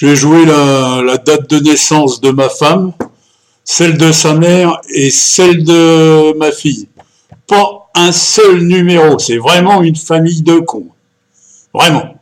J'ai joué la, la date de naissance de ma femme, celle de sa mère et celle de ma fille. Pas un seul numéro, c'est vraiment une famille de cons. Vraiment.